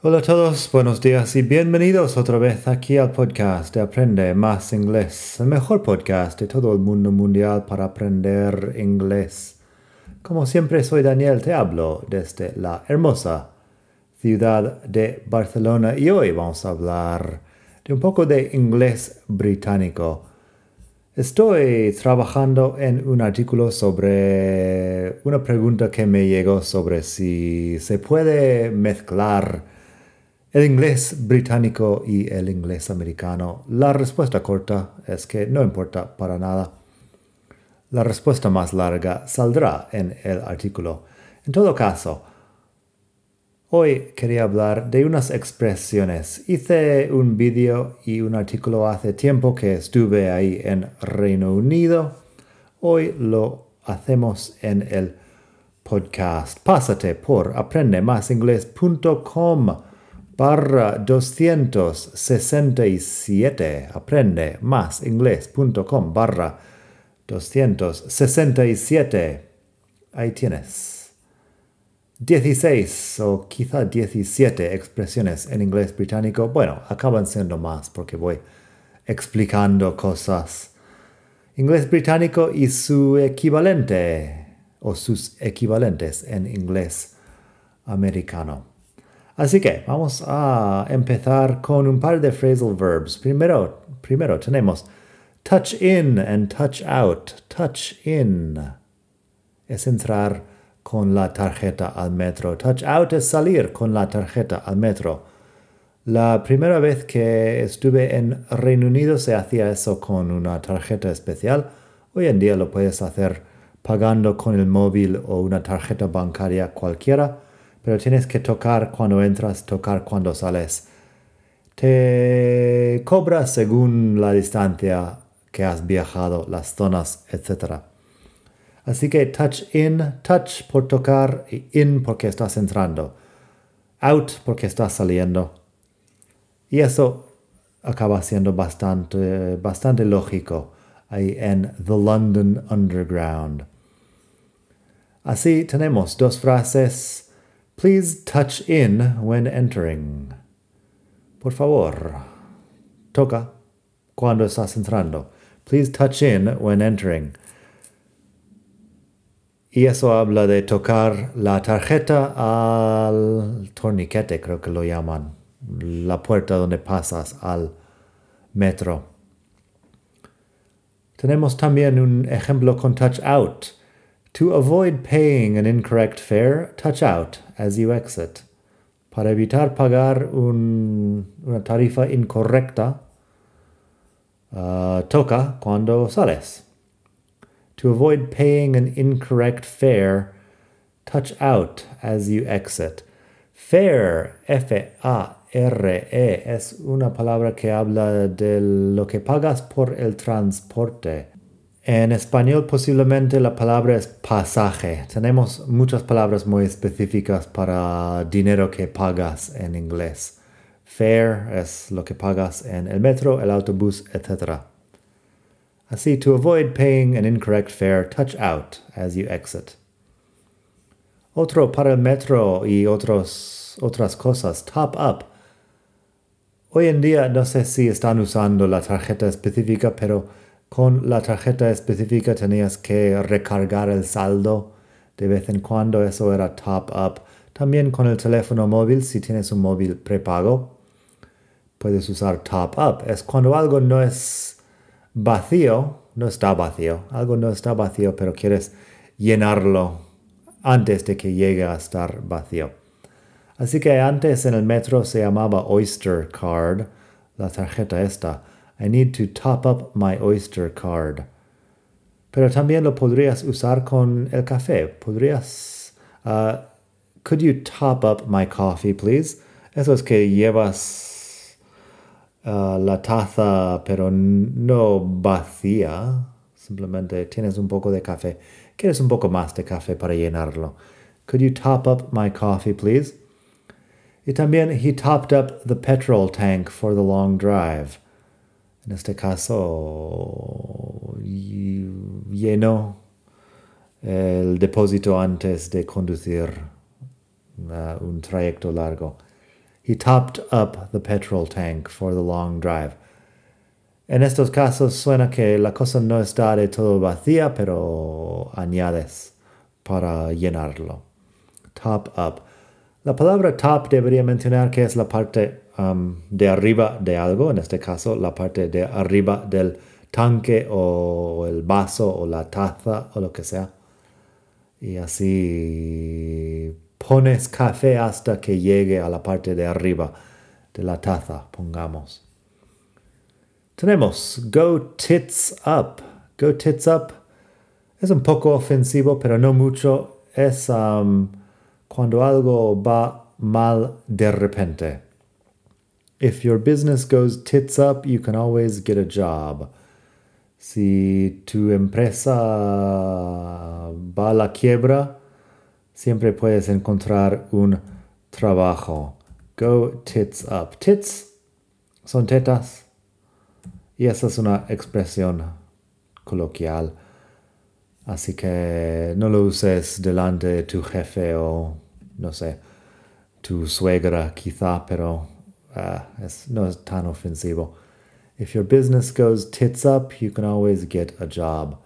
Hola a todos, buenos días y bienvenidos otra vez aquí al podcast de Aprende Más Inglés, el mejor podcast de todo el mundo mundial para aprender inglés. Como siempre soy Daniel, te hablo desde la hermosa ciudad de Barcelona y hoy vamos a hablar de un poco de inglés británico. Estoy trabajando en un artículo sobre una pregunta que me llegó sobre si se puede mezclar el inglés británico y el inglés americano. La respuesta corta es que no importa para nada. La respuesta más larga saldrá en el artículo. En todo caso, hoy quería hablar de unas expresiones. Hice un vídeo y un artículo hace tiempo que estuve ahí en Reino Unido. Hoy lo hacemos en el podcast. Pásate por aprendemasingles.com barra 267. Aprende más inglés.com barra 267. Ahí tienes. 16 o quizá 17 expresiones en inglés británico. Bueno, acaban siendo más porque voy explicando cosas. Inglés británico y su equivalente o sus equivalentes en inglés americano. Así que vamos a empezar con un par de phrasal verbs. Primero, primero tenemos touch in and touch out. Touch in es entrar con la tarjeta al metro. Touch out es salir con la tarjeta al metro. La primera vez que estuve en Reino Unido se hacía eso con una tarjeta especial. Hoy en día lo puedes hacer pagando con el móvil o una tarjeta bancaria cualquiera pero tienes que tocar cuando entras, tocar cuando sales. Te cobra según la distancia que has viajado, las zonas, etc. Así que touch in, touch por tocar in porque estás entrando. Out porque estás saliendo. Y eso acaba siendo bastante, bastante lógico ahí en The London Underground. Así tenemos dos frases Please touch in when entering. Por favor, toca cuando estás entrando. Please touch in when entering. Y eso habla de tocar la tarjeta al torniquete, creo que lo llaman. La puerta donde pasas al metro. Tenemos también un ejemplo con touch out. To avoid paying an incorrect fare, touch out as you exit. Para evitar pagar un, una tarifa incorrecta, uh, toca cuando sales. To avoid paying an incorrect fare, touch out as you exit. Fare, F-A-R-E, es una palabra que habla de lo que pagas por el transporte. En español posiblemente la palabra es pasaje. Tenemos muchas palabras muy específicas para dinero que pagas en inglés. Fare es lo que pagas en el metro, el autobús, etc. Así, to avoid paying an incorrect fare, touch out as you exit. Otro para el metro y otros, otras cosas, top up. Hoy en día no sé si están usando la tarjeta específica, pero con la tarjeta específica tenías que recargar el saldo de vez en cuando, eso era top up. También con el teléfono móvil, si tienes un móvil prepago, puedes usar top up. Es cuando algo no es vacío, no está vacío, algo no está vacío, pero quieres llenarlo antes de que llegue a estar vacío. Así que antes en el metro se llamaba Oyster Card, la tarjeta esta. I need to top up my Oyster card. Pero también lo podrías usar con el café. Podrías... Uh, could you top up my coffee, please? Eso es que llevas uh, la taza, pero no vacía. Simplemente tienes un poco de café. Quieres un poco más de café para llenarlo. Could you top up my coffee, please? Y también, he topped up the petrol tank for the long drive. En este caso, llenó el depósito antes de conducir uh, un trayecto largo. He topped up the petrol tank for the long drive. En estos casos suena que la cosa no está de todo vacía, pero añades para llenarlo. Top up. La palabra top debería mencionar que es la parte um, de arriba de algo, en este caso la parte de arriba del tanque o el vaso o la taza o lo que sea. Y así pones café hasta que llegue a la parte de arriba de la taza, pongamos. Tenemos go tits up. Go tits up es un poco ofensivo, pero no mucho. Es um, cuando algo va mal de repente. If your business goes tits up, you can always get a job. Si tu empresa va a la quiebra, siempre puedes encontrar un trabajo. Go tits up. Tits son tetas. Y esa es una expresión coloquial. Así que no lo uses delante de tu jefe o, no sé, tu suegra quizá, pero uh, es, no tan ofensivo. If your business goes tits up, you can always get a job.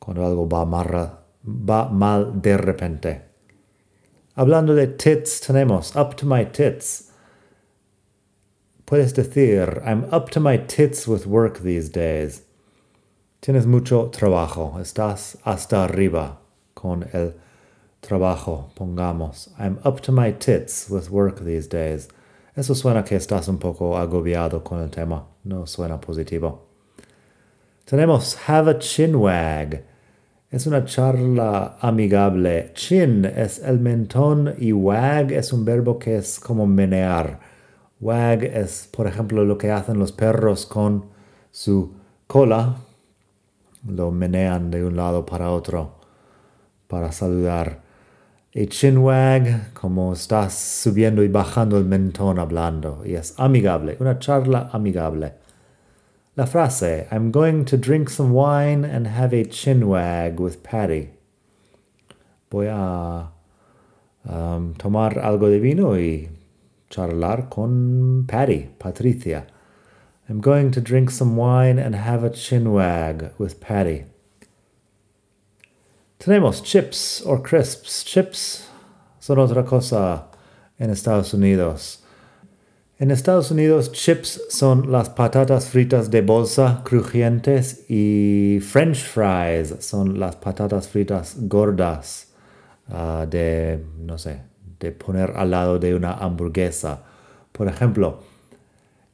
Cuando algo va, marra, va mal de repente. Hablando de tits, tenemos up to my tits. Puedes decir, I'm up to my tits with work these days. Tienes mucho trabajo, estás hasta arriba con el trabajo, pongamos. I'm up to my tits with work these days. Eso suena que estás un poco agobiado con el tema, no suena positivo. Tenemos have a chin wag. Es una charla amigable. Chin es el mentón y wag es un verbo que es como menear. Wag es, por ejemplo, lo que hacen los perros con su cola. Lo menean de un lado para otro para saludar. Y chinwag, como estás subiendo y bajando el mentón hablando, y es amigable, una charla amigable. La frase, I'm going to drink some wine and have a chinwag with Patty. Voy a um, tomar algo de vino y charlar con Patty, Patricia. I'm going to drink some wine and have a chinwag with Patty. Tenemos chips or crisps. Chips son otra cosa en Estados Unidos. En Estados Unidos, chips son las patatas fritas de bolsa crujientes y French fries son las patatas fritas gordas uh, de, no sé, de poner al lado de una hamburguesa. Por ejemplo,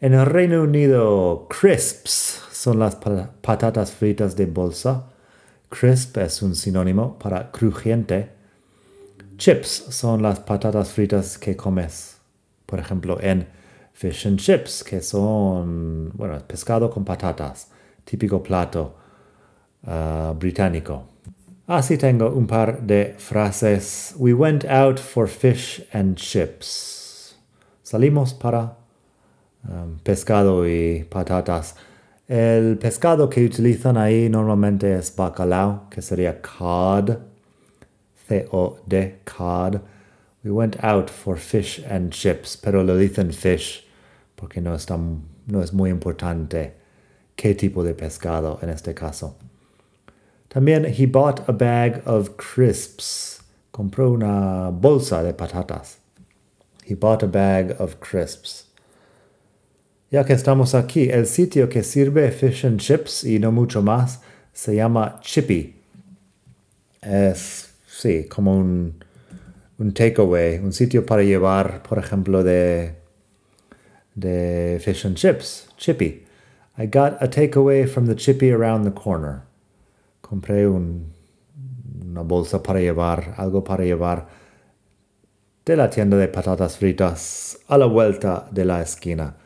en el Reino Unido, crisps son las patatas fritas de bolsa Crisp es un sinónimo para crujiente. Chips son las patatas fritas que comes. Por ejemplo, en fish and chips, que son, bueno, pescado con patatas, típico plato uh, británico. Así tengo un par de frases. We went out for fish and chips. Salimos para um, pescado y patatas. El pescado que utilizan ahí normalmente es bacalao, que sería cod, C-O-D, cod. We went out for fish and chips, pero lo dicen fish porque no es, no es muy importante qué tipo de pescado en este caso. También, he bought a bag of crisps. Compró una bolsa de patatas. He bought a bag of crisps. Ya que estamos aquí, el sitio que sirve fish and chips y no mucho más se llama Chippy. Es, sí, como un, un takeaway, un sitio para llevar, por ejemplo, de, de fish and chips. Chippy. I got a takeaway from the Chippy around the corner. Compré un, una bolsa para llevar, algo para llevar de la tienda de patatas fritas a la vuelta de la esquina.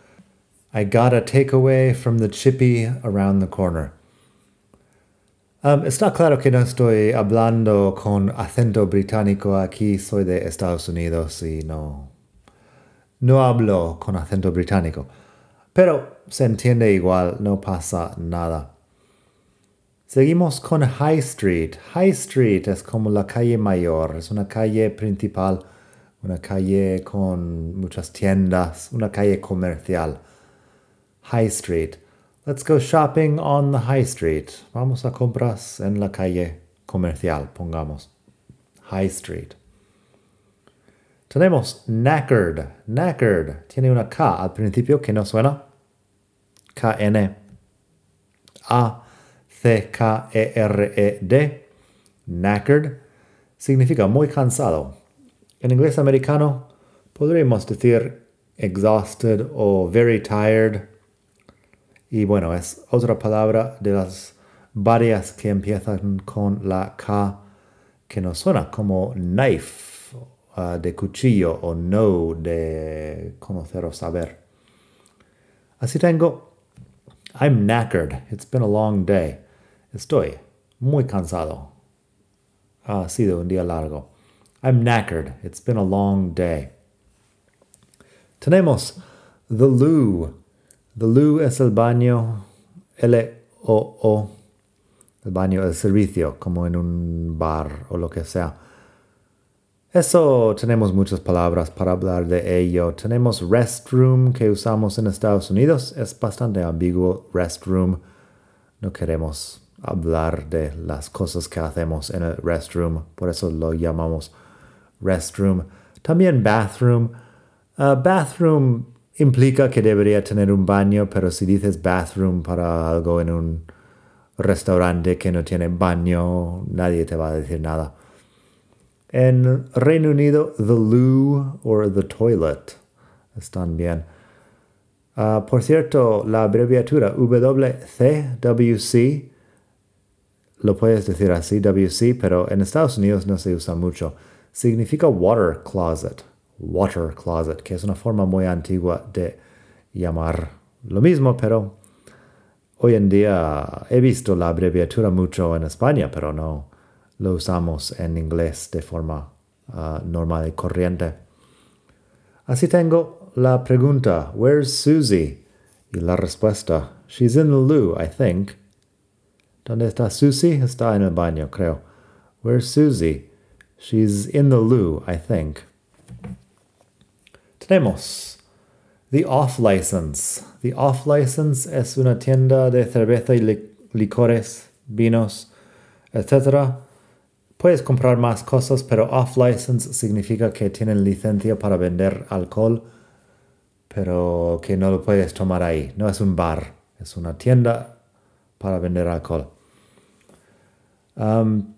I got a takeaway from the chippy around the corner. Um, está claro que no estoy hablando con acento británico aquí, soy de Estados Unidos y no, no hablo con acento británico. Pero se entiende igual, no pasa nada. Seguimos con High Street. High Street es como la calle mayor, es una calle principal, una calle con muchas tiendas, una calle comercial. High Street. Let's go shopping on the high street. Vamos a compras en la calle comercial, pongamos. High Street. Tenemos knackered. Knackered tiene una K al principio que no suena. K-N. A-C-K-E-R-E-D. Knackered significa muy cansado. En inglés americano podríamos decir exhausted o very tired y bueno, es otra palabra de las varias que empiezan con la K que nos suena como knife uh, de cuchillo o no de conocer o saber. Así tengo, I'm knackered. It's been a long day. Estoy muy cansado. Ha sido un día largo. I'm knackered. It's been a long day. Tenemos the loo The loo es el baño, L-O-O, el baño, el servicio, como en un bar o lo que sea. Eso tenemos muchas palabras para hablar de ello. Tenemos restroom que usamos en Estados Unidos. Es bastante ambiguo restroom. No queremos hablar de las cosas que hacemos en el restroom. Por eso lo llamamos restroom. También bathroom. Uh, bathroom implica que debería tener un baño, pero si dices bathroom para algo en un restaurante que no tiene baño, nadie te va a decir nada. En Reino Unido, the loo or the toilet están bien. Ah, por cierto, la abreviatura WCWC, lo puedes decir así, WC, pero en Estados Unidos no se usa mucho. Significa water closet water closet, que es una forma muy antigua de llamar lo mismo, pero hoy en día he visto la abreviatura mucho en España, pero no lo usamos en inglés de forma uh, normal y corriente. Así tengo la pregunta, Where's Susie? Y la respuesta, She's in the loo, I think. ¿Dónde está Susie? Está en el baño, creo. Where's Susie? She's in the loo, I think. Tenemos The Off License. The Off License es una tienda de cerveza y licores, vinos, etc. Puedes comprar más cosas, pero off license significa que tienen licencia para vender alcohol, pero que no lo puedes tomar ahí. No es un bar, es una tienda para vender alcohol. Um,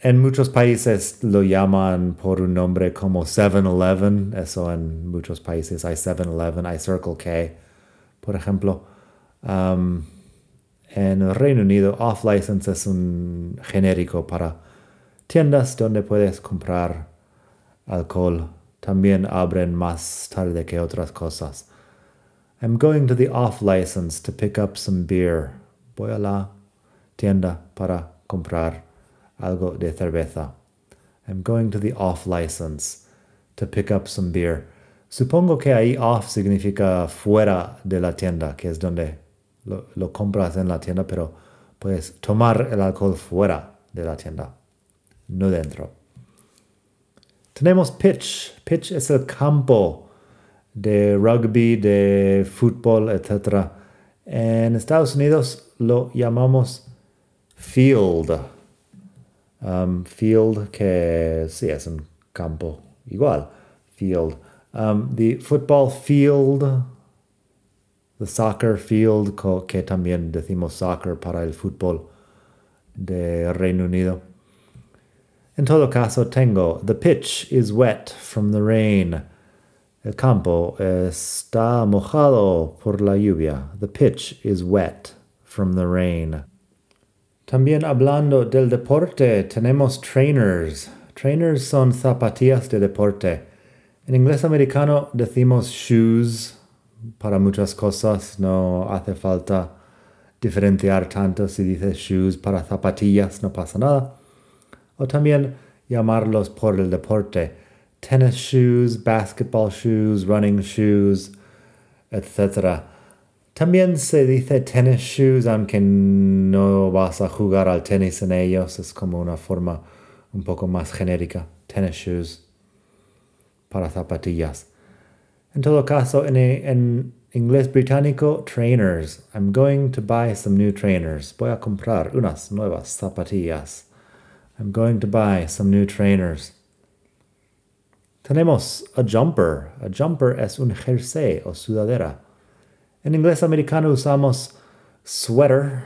en muchos países lo llaman por un nombre como 7-Eleven. Eso en muchos países hay 7-Eleven, hay Circle K, por ejemplo. Um, en el Reino Unido, off license es un genérico para tiendas donde puedes comprar alcohol. También abren más tarde que otras cosas. I'm going to the off license to pick up some beer. Voy a la tienda para comprar algo de cerveza. I'm going to the off license to pick up some beer. Supongo que ahí off significa fuera de la tienda, que es donde lo, compras en la tienda, pero puedes tomar el alcohol fuera de la tienda, no dentro. Tenemos pitch. Pitch es el campo de rugby, de fútbol, etc. En Estados Unidos lo llamamos field Um, field, que sí es un campo igual. Field. Um, the football field, the soccer field, que también decimos soccer para el fútbol de Reino Unido. En todo caso, tengo the pitch is wet from the rain. El campo está mojado por la lluvia. The pitch is wet from the rain. También hablando del deporte, tenemos trainers. Trainers son zapatillas de deporte. En inglés americano decimos shoes para muchas cosas, no hace falta diferenciar tanto si dices shoes para zapatillas, no pasa nada. O también llamarlos por el deporte. Tennis shoes, basketball shoes, running shoes, etc. También se dice tennis shoes, aunque no vas a jugar al tenis en ellos. Es como una forma un poco más genérica. Tennis shoes para zapatillas. En todo caso, en, en inglés británico, trainers. I'm going to buy some new trainers. Voy a comprar unas nuevas zapatillas. I'm going to buy some new trainers. Tenemos a jumper. A jumper es un jersey o sudadera. En inglés americano usamos sweater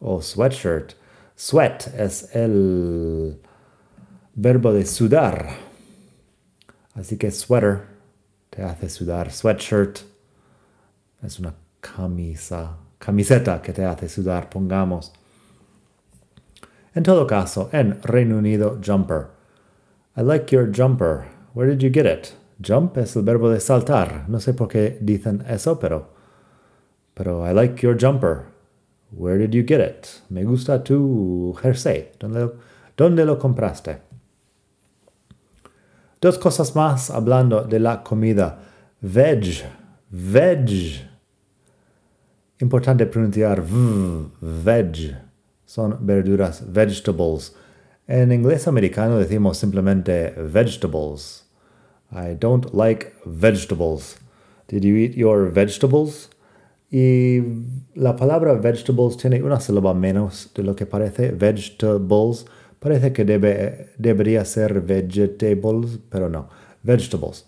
o sweatshirt. Sweat es el verbo de sudar. Así que sweater te hace sudar. Sweatshirt es una camisa, camiseta que te hace sudar, pongamos. En todo caso, en Reino Unido, jumper. I like your jumper. Where did you get it? Jump es el verbo de saltar. No sé por qué dicen eso, pero. Pero I like your jumper. Where did you get it? Me gusta tu jersey. ¿Dónde, dónde lo compraste? Dos cosas más hablando de la comida. Veg. Veg. Importante pronunciar v, veg son verduras, vegetables. En inglés americano decimos simplemente vegetables. I don't like vegetables. Did you eat your vegetables? Y la palabra vegetables tiene una sílaba menos de lo que parece. Vegetables. Parece que debe, debería ser vegetables, pero no. Vegetables.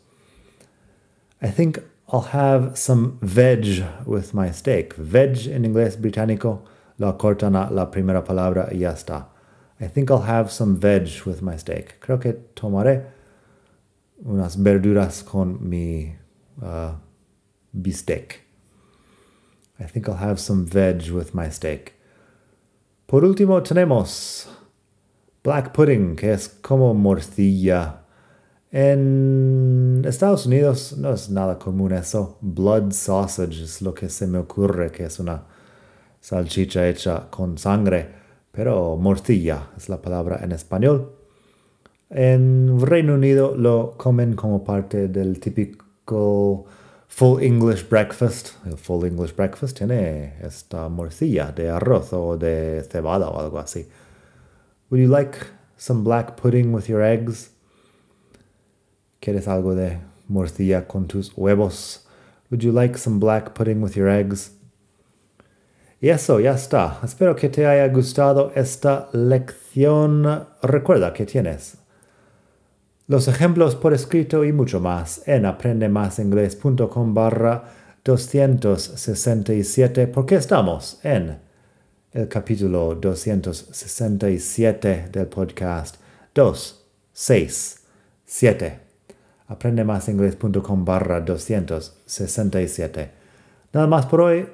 I think I'll have some veg with my steak. Veg en inglés británico la cortan a la primera palabra y ya está. I think I'll have some veg with my steak. Creo que tomaré unas verduras con mi uh, bistec. I think I'll have some veg with my steak. Por último tenemos black pudding, que es como morcilla. En Estados Unidos no es nada común eso. Blood sausage es lo que se me ocurre que es una salchicha hecha con sangre, pero morcilla es la palabra en español. En Reino Unido lo comen como parte del típico full English breakfast. El full English breakfast tiene esta morcilla de arroz o de cebada o algo así. Would you like some black pudding with your eggs? ¿Quieres algo de morcilla con tus huevos? Would you like some black pudding with your eggs? Y eso, ya está. Espero que te haya gustado esta lección. Recuerda que tienes los ejemplos por escrito y mucho más en aprendemasingles.com barra 267 porque estamos en el capítulo 267 del podcast 267. Aprendemasingles.com barra 267. Nada más por hoy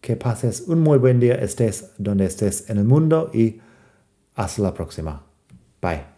que pases un muy buen día, estés donde estés en el mundo y hasta la próxima. Bye.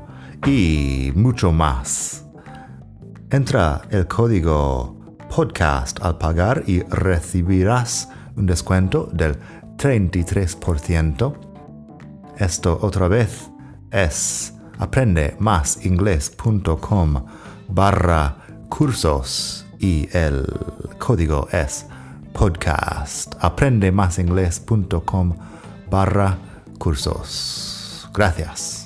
y mucho más. Entra el código podcast al pagar y recibirás un descuento del 33%. Esto otra vez es aprendemasingles.com barra cursos y el código es podcast. Aprendemasinglés.com barra cursos. Gracias.